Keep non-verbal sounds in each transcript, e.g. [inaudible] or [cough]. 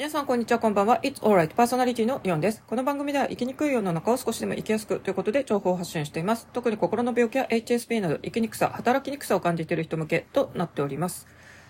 皆さん、こんにちは、こんばんは。It's alright. パーソナリティのイオンです。この番組では生きにくい世の中を少しでも生きやすくということで情報を発信しています。特に心の病気や HSP など生きにくさ、働きにくさを感じている人向けとなっております。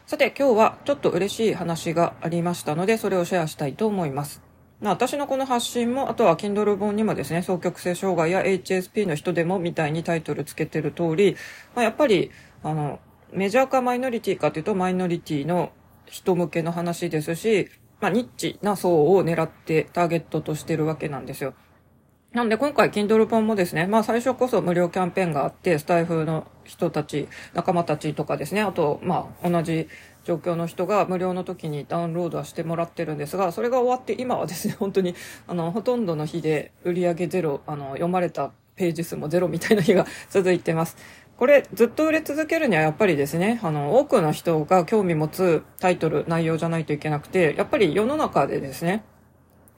さて、今日はちょっと嬉しい話がありましたので、それをシェアしたいと思います。ま私のこの発信も、あとは Kindle 本にもですね、双極性障害や HSP の人でもみたいにタイトルつけてる通り、まあ、やっぱり、あの、メジャーかマイノリティかというとマイノリティの人向けの話ですし、まあ、ニッチな層を狙ってターゲットとしてるわけなんですよ。なんで今回 Kindle 本もですね、まあ最初こそ無料キャンペーンがあって、スタイフの人たち、仲間たちとかですね、あと、まあ同じ状況の人が無料の時にダウンロードはしてもらってるんですが、それが終わって今はですね、本当に、あの、ほとんどの日で売り上げゼロ、あの、読まれたページ数もゼロみたいな日が続いてます。これずっと売れ続けるにはやっぱりですね、あの、多くの人が興味持つタイトル、内容じゃないといけなくて、やっぱり世の中でですね、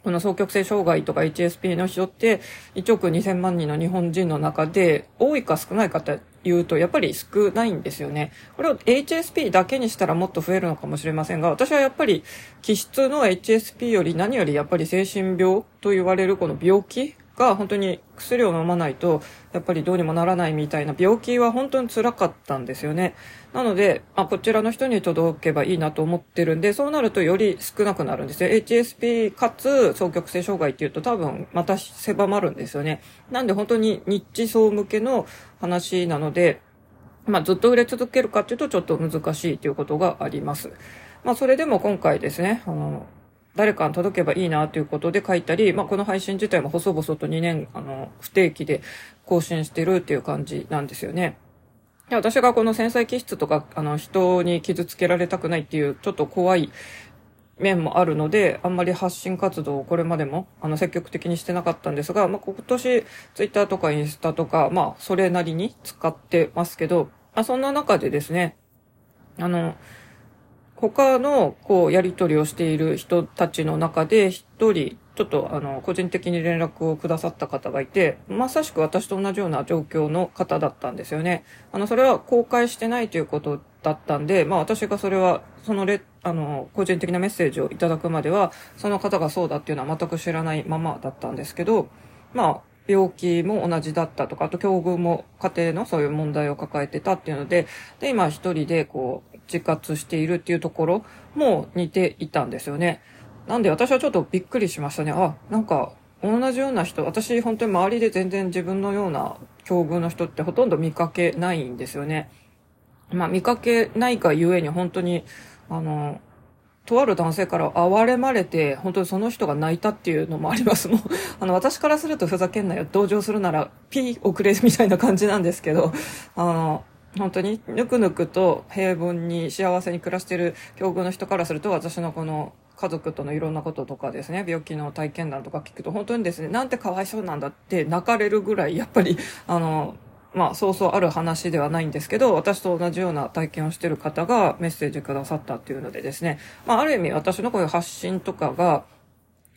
この双極性障害とか HSP の人って1億2000万人の日本人の中で多いか少ないかって言うとやっぱり少ないんですよね。これを HSP だけにしたらもっと増えるのかもしれませんが、私はやっぱり気質の HSP より何よりやっぱり精神病と言われるこの病気が本当に薬を飲まないとやっぱりどうにもならないみたいな病気は本当に辛かったんですよね。なので、あ、こちらの人に届けばいいなと思ってるんで、そうなるとより少なくなるんですよ。HSP かつ双極性障害っていうと多分また狭まるんですよね。なんで本当にニッチ層向けの話なので、まあずっと売れ続けるかっていうとちょっと難しいということがあります。まあそれでも今回ですね、あの、誰かに届けばいいなということで書いたり、まあ、この配信自体も細々と2年、あの、不定期で更新してるっていう感じなんですよね。で私がこの繊細気質とか、あの、人に傷つけられたくないっていう、ちょっと怖い面もあるので、あんまり発信活動をこれまでも、あの、積極的にしてなかったんですが、まあ、今年、ツイッターとかインスタとか、まあ、それなりに使ってますけど、まあ、そんな中でですね、あの、他の、こう、やり取りをしている人たちの中で、一人、ちょっと、あの、個人的に連絡をくださった方がいて、まさしく私と同じような状況の方だったんですよね。あの、それは公開してないということだったんで、まあ私がそれは、そのレ、あの、個人的なメッセージをいただくまでは、その方がそうだっていうのは全く知らないままだったんですけど、まあ、病気も同じだったとか、あと境遇も家庭のそういう問題を抱えてたっていうので、で、今一人でこう、自活しているっていうところも似ていたんですよね。なんで私はちょっとびっくりしましたね。あ、なんか同じような人、私本当に周りで全然自分のような境遇の人ってほとんど見かけないんですよね。まあ見かけないがゆえに本当に、あの、とある男性から哀れまれて、本当にその人が泣いたっていうのもあります。もう、あの、私からするとふざけんなよ、同情するなら、ピー遅れみたいな感じなんですけど、あの、本当にぬくぬくと平凡に幸せに暮らしている境遇の人からすると私のこの家族とのいろんなこととかですね病気の体験談とか聞くと本当にですねなんてかわいそうなんだって泣かれるぐらいやっぱり [laughs] あのまあそうそうある話ではないんですけど私と同じような体験をしている方がメッセージくださったっていうのでですねまあある意味私のこういう発信とかが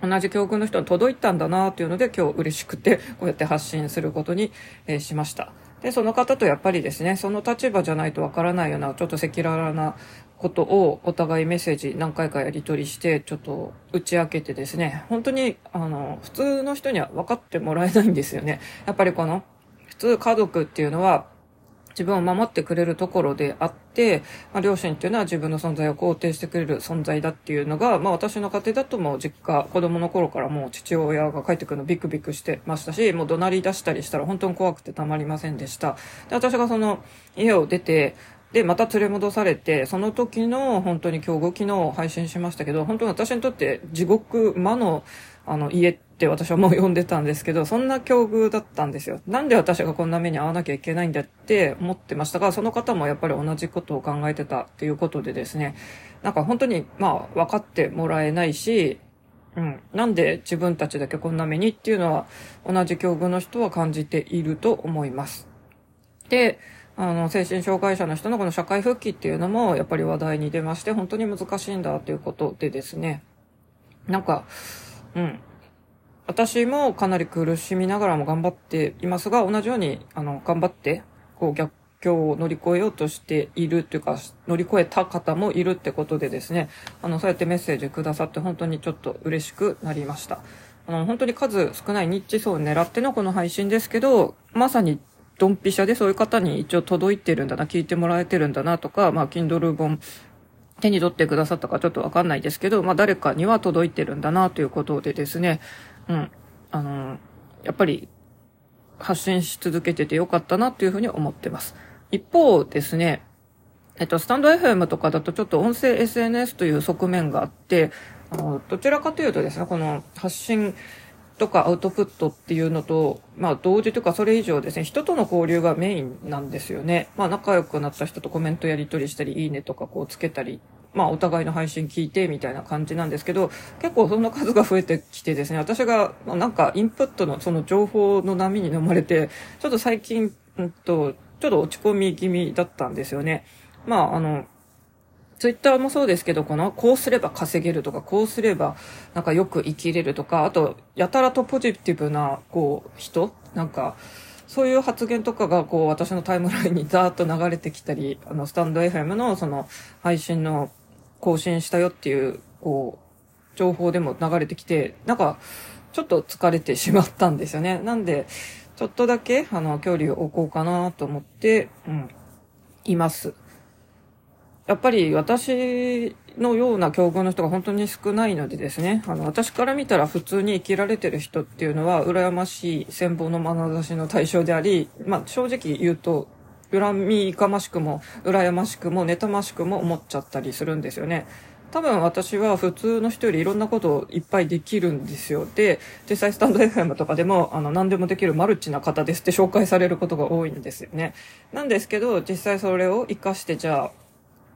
同じ境遇の人に届いたんだなっていうので今日嬉しくてこうやって発信することに、えしました。で、その方とやっぱりですね、その立場じゃないとわからないような、ちょっと赤裸々なことをお互いメッセージ何回かやり取りして、ちょっと打ち明けてですね、本当に、あの、普通の人には分かってもらえないんですよね。やっぱりこの、普通家族っていうのは、自分を守ってくれるところであって、まあ、両親っていうのは自分の存在を肯定してくれる存在だっていうのが、まあ私の家庭だともう実家、子供の頃からもう父親が帰ってくるのビクビクしてましたし、もう怒鳴り出したりしたら本当に怖くてたまりませんでした。で、私がその家を出て、で、また連れ戻されて、その時の本当に今日昨日配信しましたけど、本当に私にとって地獄魔のあの家って私はもう呼んでたんですけど、そんな境遇だったんですよ。なんで私がこんな目に遭わなきゃいけないんだって思ってましたが、その方もやっぱり同じことを考えてたっていうことでですね、なんか本当にまあ分かってもらえないし、うん。なんで自分たちだけこんな目にっていうのは同じ境遇の人は感じていると思います。で、あの、精神障害者の人のこの社会復帰っていうのも、やっぱり話題に出まして、本当に難しいんだということでですね。なんか、うん。私もかなり苦しみながらも頑張っていますが、同じように、あの、頑張って、こう逆、境を乗り越えようとしているというか、乗り越えた方もいるってことでですね、あの、そうやってメッセージくださって本当にちょっと嬉しくなりました。あの、本当に数少ないニッチ層を狙ってのこの配信ですけど、まさにドンピシャでそういう方に一応届いてるんだな、聞いてもらえてるんだなとか、まあ、Kindle 本手に取ってくださったかちょっとわかんないですけど、まあ、誰かには届いてるんだなということでですね、うん、あの、やっぱり発信し続けててよかったなというふうに思ってます。一方ですね、えっと、スタンド FM とかだとちょっと音声 SNS という側面があって、あの、どちらかというとですね、この発信とかアウトプットっていうのと、まあ同時というかそれ以上ですね、人との交流がメインなんですよね。まあ仲良くなった人とコメントやり取りしたり、いいねとかこうつけたり、まあお互いの配信聞いてみたいな感じなんですけど、結構その数が増えてきてですね、私がなんかインプットのその情報の波に飲まれて、ちょっと最近、うんと、ちょっと落ち込み気味だったんですよね。まああの、ツイッターもそうですけど、この、こうすれば稼げるとか、こうすれば、なんかよく生きれるとか、あと、やたらとポジティブな、こう、人なんか、そういう発言とかが、こう、私のタイムラインにザーッと流れてきたり、あの、スタンド FM の、その、配信の、更新したよっていう、こう、情報でも流れてきて、なんか、ちょっと疲れてしまったんですよね。[laughs] なんで、ちょっとだけ、あの、距離を置こうかなと思って、うん、います。やっぱり私のような境遇の人が本当に少ないのでですね、あの、私から見たら普通に生きられてる人っていうのは、羨ましい戦望の眼差しの対象であり、まあ、正直言うと、恨みがましくも、羨ましくも、妬ましくも思っちゃったりするんですよね。多分私は普通の人よりいろんなことをいっぱいできるんですよ。で、実際スタンド FM とかでも、あの、何でもできるマルチな方ですって紹介されることが多いんですよね。なんですけど、実際それを活かしてじゃあ、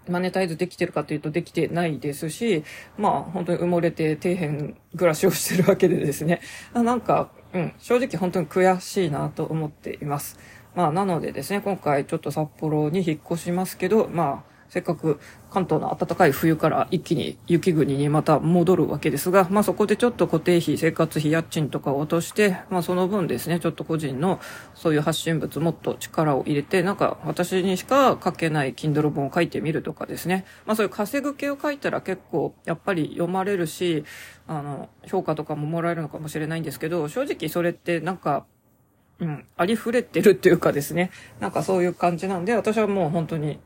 マネタイズできてるかというとできてないですし、まあ本当に埋もれて底辺暮らしをしてるわけでですね、なんか、うん、正直本当に悔しいなと思っています。まあなのでですね、今回ちょっと札幌に引っ越しますけど、まあせっかく関東の暖かい冬から一気に雪国にまた戻るわけですが、まあそこでちょっと固定費、生活費、家賃とかを落として、まあその分ですね、ちょっと個人のそういう発信物もっと力を入れて、なんか私にしか書けない Kindle 本を書いてみるとかですね。まあそういう稼ぐ系を書いたら結構やっぱり読まれるし、あの、評価とかももらえるのかもしれないんですけど、正直それってなんか、うん、ありふれてるっていうかですね。なんかそういう感じなんで、私はもう本当に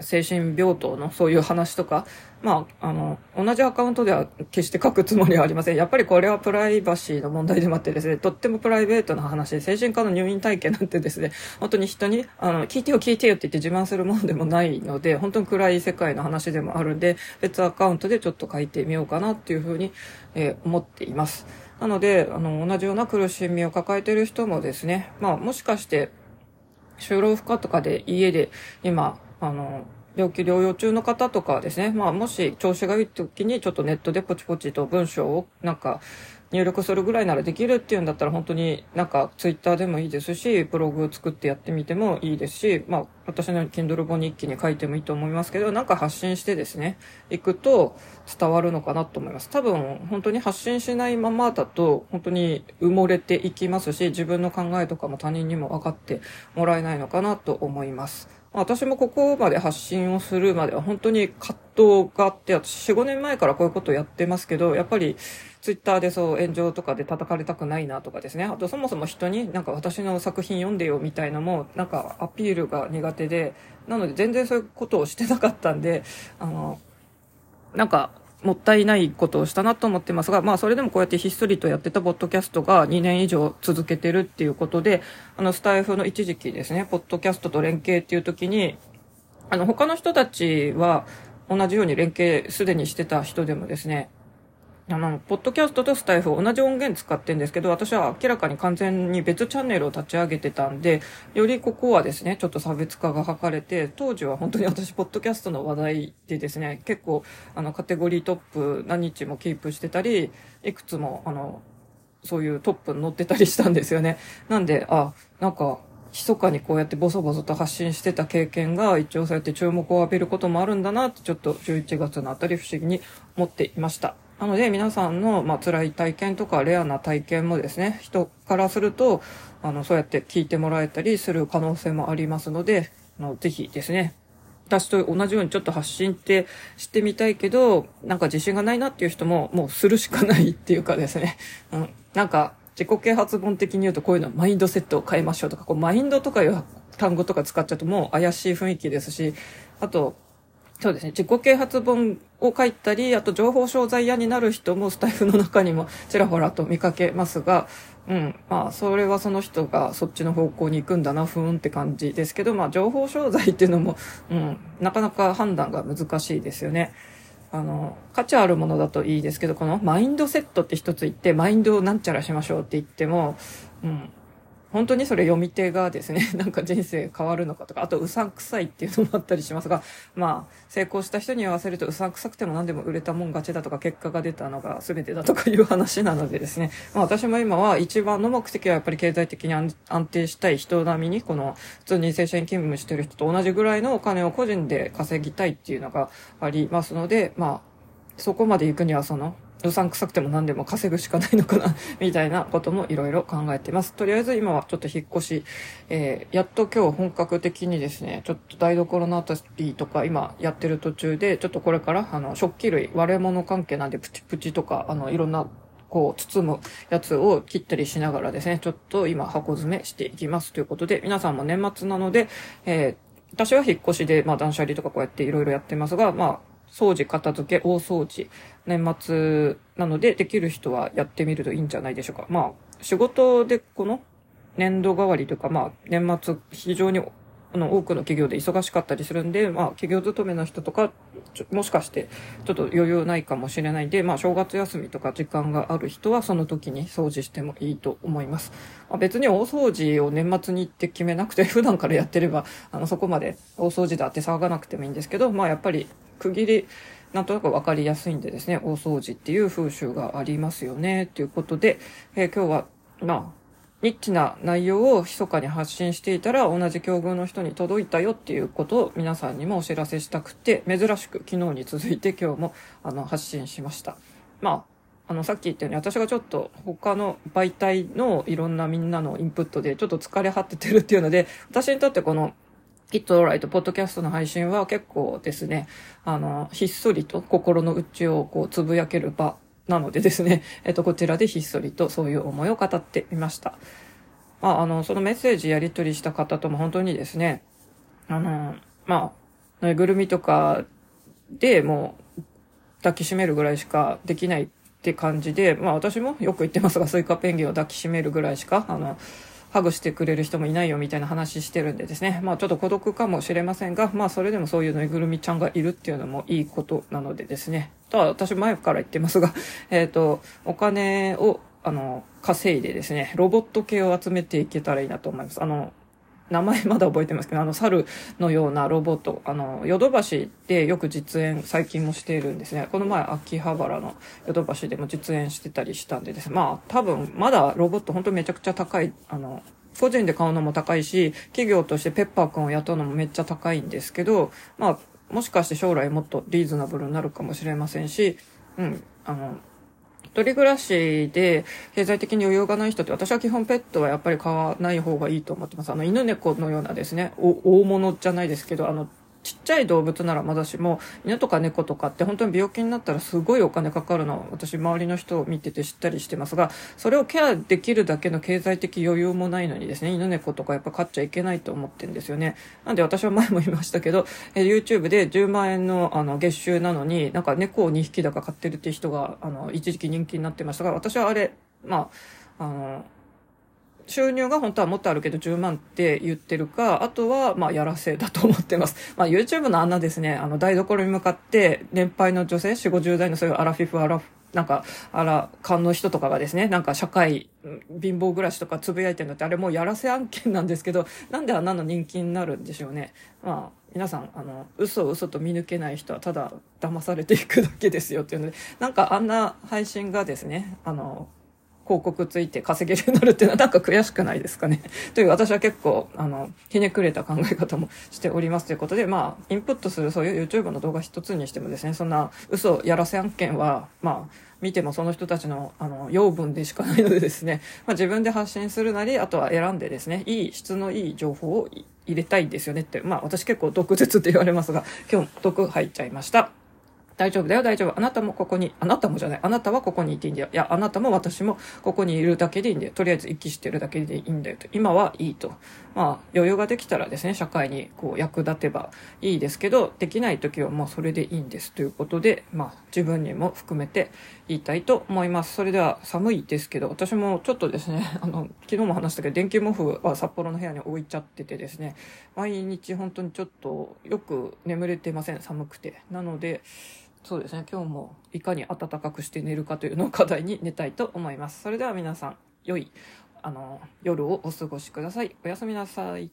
精神病棟のそういう話とか、まあ、あの、同じアカウントでは決して書くつもりはありません。やっぱりこれはプライバシーの問題でもあってですね、とってもプライベートな話で、精神科の入院体験なんてですね、本当に人に、あの、聞いてよ聞いてよって言って自慢するものでもないので、本当に暗い世界の話でもあるんで、別アカウントでちょっと書いてみようかなっていうふうに、えー、思っています。なので、あの、同じような苦しみを抱えている人もですね、まあ、もしかして、就労不可とかで家で今、あの、病気療養中の方とかですね、まあもし調子がいい時にちょっとネットでポチポチと文章をなんか入力するぐらいならできるっていうんだったら本当になんかツイッターでもいいですし、ブログを作ってやってみてもいいですし、まあ私の Kindle 本日記に書いてもいいと思いますけど、なんか発信してですね、行くと伝わるのかなと思います。多分本当に発信しないままだと本当に埋もれていきますし、自分の考えとかも他人にも分かってもらえないのかなと思います。私もここまで発信をするまでは本当に葛藤があって、私4、5年前からこういうことをやってますけど、やっぱりツイッターでそう炎上とかで叩かれたくないなとかですね。あとそもそも人になんか私の作品読んでよみたいのもなんかアピールが苦手で、なので全然そういうことをしてなかったんで、あの、なんかもったいないことをしたなと思ってますが、まあそれでもこうやってひっそりとやってたポッドキャストが2年以上続けてるっていうことで、あのスタイフの一時期ですね、ポッドキャストと連携っていう時に、あの他の人たちは同じように連携すでにしてた人でもですね、あの、ポッドキャストとスタイフ同じ音源使ってんですけど、私は明らかに完全に別チャンネルを立ち上げてたんで、よりここはですね、ちょっと差別化が図れて、当時は本当に私、ポッドキャストの話題でですね、結構、あの、カテゴリートップ何日もキープしてたり、いくつも、あの、そういうトップに載ってたりしたんですよね。なんで、あ、なんか、密かにこうやってボソボソと発信してた経験が一応そうやって注目を浴びることもあるんだなってちょっと11月のあたり不思議に思っていました。なので皆さんの、まあ、辛い体験とかレアな体験もですね、人からすると、あの、そうやって聞いてもらえたりする可能性もありますので、あのぜひですね、私と同じようにちょっと発信ってしてみたいけど、なんか自信がないなっていう人ももうするしかないっていうかですね。うん。なんか自己啓発本的に言うとこういうのはマインドセットを変えましょうとか、こうマインドとかいう単語とか使っちゃうともう怪しい雰囲気ですし、あと、そうですね。自己啓発本を書いたり、あと情報商材屋になる人もスタイフの中にもちらほらと見かけますが、うん。まあ、それはその人がそっちの方向に行くんだな、ふーんって感じですけど、まあ、情報商材っていうのも、うん、なかなか判断が難しいですよね。あの、価値あるものだといいですけど、このマインドセットって一つ言って、マインドをなんちゃらしましょうって言っても、うん、本当にそれ読み手がですね、[laughs] なんか人生変わるのかとか、あとうさんくさいっていうのもあったりしますが、まあ、成功した人に言わせるとうさんくさくても何でも売れたもん勝ちだとか、結果が出たのが全てだとかいう話なのでですね、[laughs] まあ私も今は一番の目的はやっぱり経済的に安定したい人並みに、この普通に正社員勤務してる人と同じぐらいのお金を個人で稼ぎたいっていうのがありますので、まあ、そこまで行くにはその予算臭くても何でも稼ぐしかないのかな [laughs] みたいなこともいろいろ考えてます。とりあえず今はちょっと引っ越し、えー、やっと今日本格的にですね、ちょっと台所のあたりとか今やってる途中で、ちょっとこれからあの食器類、割れ物関係なんでプチプチとか、あのいろんなこう、包むやつを切ったりしながらですね、ちょっと今箱詰めしていきますということで、皆さんも年末なので、えー、私は引っ越しで、まあ断捨離とかこうやっていろいろやってますが、まあ、掃除、片付け、大掃除、年末なのでできる人はやってみるといいんじゃないでしょうか。まあ、仕事でこの年度代わりというか、まあ、年末非常にあの、多くの企業で忙しかったりするんで、まあ、企業勤めの人とか、もしかして、ちょっと余裕ないかもしれないんで、まあ、正月休みとか時間がある人は、その時に掃除してもいいと思います。まあ、別に大掃除を年末に行って決めなくて、[laughs] 普段からやってれば、あの、そこまで大掃除だって騒がなくてもいいんですけど、まあ、やっぱり、区切り、なんとなくわかりやすいんでですね、大掃除っていう風習がありますよね、ということで、えー、今日は、まあ、ニッチな内容を密かに発信していたら同じ境遇の人に届いたよっていうことを皆さんにもお知らせしたくて珍しく昨日に続いて今日もあの発信しました。まあ、あのさっき言ったように私がちょっと他の媒体のいろんなみんなのインプットでちょっと疲れ果ててるっていうので私にとってこの It Alright ポッドキャストの配信は結構ですね、あの、ひっそりと心の内をこうつぶやける場なのでですね、[laughs] えっと、こちらでひっそりとそういう思いを語ってみました。まあ、あの、そのメッセージやり取りした方とも本当にですね、あの、まあ、ぬいぐるみとかでもう抱きしめるぐらいしかできないって感じで、まあ私もよく言ってますが、スイカペンギンを抱きしめるぐらいしか、あの、ハグしてくれる人もいないよみたいな話してるんでですね。まあちょっと孤独かもしれませんが、まあそれでもそういうぬいぐるみちゃんがいるっていうのもいいことなのでですね。ただ私前から言ってますが、[laughs] えっ、ー、と、お金を、あの、稼いでですね、ロボット系を集めていけたらいいなと思います。あの、名前まだ覚えてますけど、あの、猿のようなロボット、あの、ヨドバシでよく実演、最近もしているんですね。この前、秋葉原のヨドバシでも実演してたりしたんでですね。まあ、多分、まだロボット本当めちゃくちゃ高い、あの、個人で買うのも高いし、企業としてペッパーくんを雇うのもめっちゃ高いんですけど、まあ、もしかして将来もっとリーズナブルになるかもしれませんし、うん、あの、一人暮らしで経済的に余裕がない人って私は基本ペットはやっぱり飼わない方がいいと思ってます。あの犬猫のようなですね、大物じゃないですけど、あのちっちゃい動物ならまだしも、犬とか猫とかって本当に病気になったらすごいお金かかるの私周りの人を見てて知ったりしてますが、それをケアできるだけの経済的余裕もないのにですね、犬猫とかやっぱ飼っちゃいけないと思ってんですよね。なんで私は前も言いましたけど、え YouTube で10万円のあの月収なのに、なんか猫を2匹だか飼ってるっていう人が、あの、一時期人気になってましたが、私はあれ、まあ、あの、収入が本当はもっとあるけど10万って言ってるか、あとは、まあ、やらせだと思ってます。まあ、YouTube のあんなですね、あの、台所に向かって、年配の女性、4、50代のそういうアラフィフ、アラフ、なんか、あら、勘の人とかがですね、なんか社会、貧乏暮らしとかつぶやいてるのって、あれもうやらせ案件なんですけど、なんであんなの人気になるんでしょうね。まあ、皆さん、あの、嘘を嘘と見抜けない人はただ騙されていくだけですよっていうので、なんかあんな配信がですね、あの、広告ついて稼げるようになるっていうのはなんか悔しくないですかね。[laughs] という私は結構、あの、ひねくれた考え方もしておりますということで、まあ、インプットするそういう YouTube の動画一つにしてもですね、そんな嘘やらせ案件は、まあ、見てもその人たちのあの養分でしかないのでですね、[laughs] まあ、自分で発信するなりあとは選んでですねいい質のいい情報を入れたいんですよねってまあ私結構毒舌って言われますが今日毒入っちゃいました大丈夫だよ、大丈夫。あなたもここに、あなたもじゃない。あなたはここにいていいんだよ。いや、あなたも私もここにいるだけでいいんだよ。とりあえず息してるだけでいいんだよと。今はいいと。まあ、余裕ができたらですね、社会にこう役立てばいいですけど、できない時はもうそれでいいんですということで、まあ、自分にも含めて言いたいと思います。それでは寒いですけど、私もちょっとですね、[laughs] あの、昨日も話したけど、電気毛布は札幌の部屋に置いちゃっててですね、毎日本当にちょっとよく眠れてません。寒くて。なので、そうですね。今日もいかに暖かくして寝るかというのを課題に寝たいと思います。それでは皆さん良いあの夜をお過ごしください。おやすみなさい。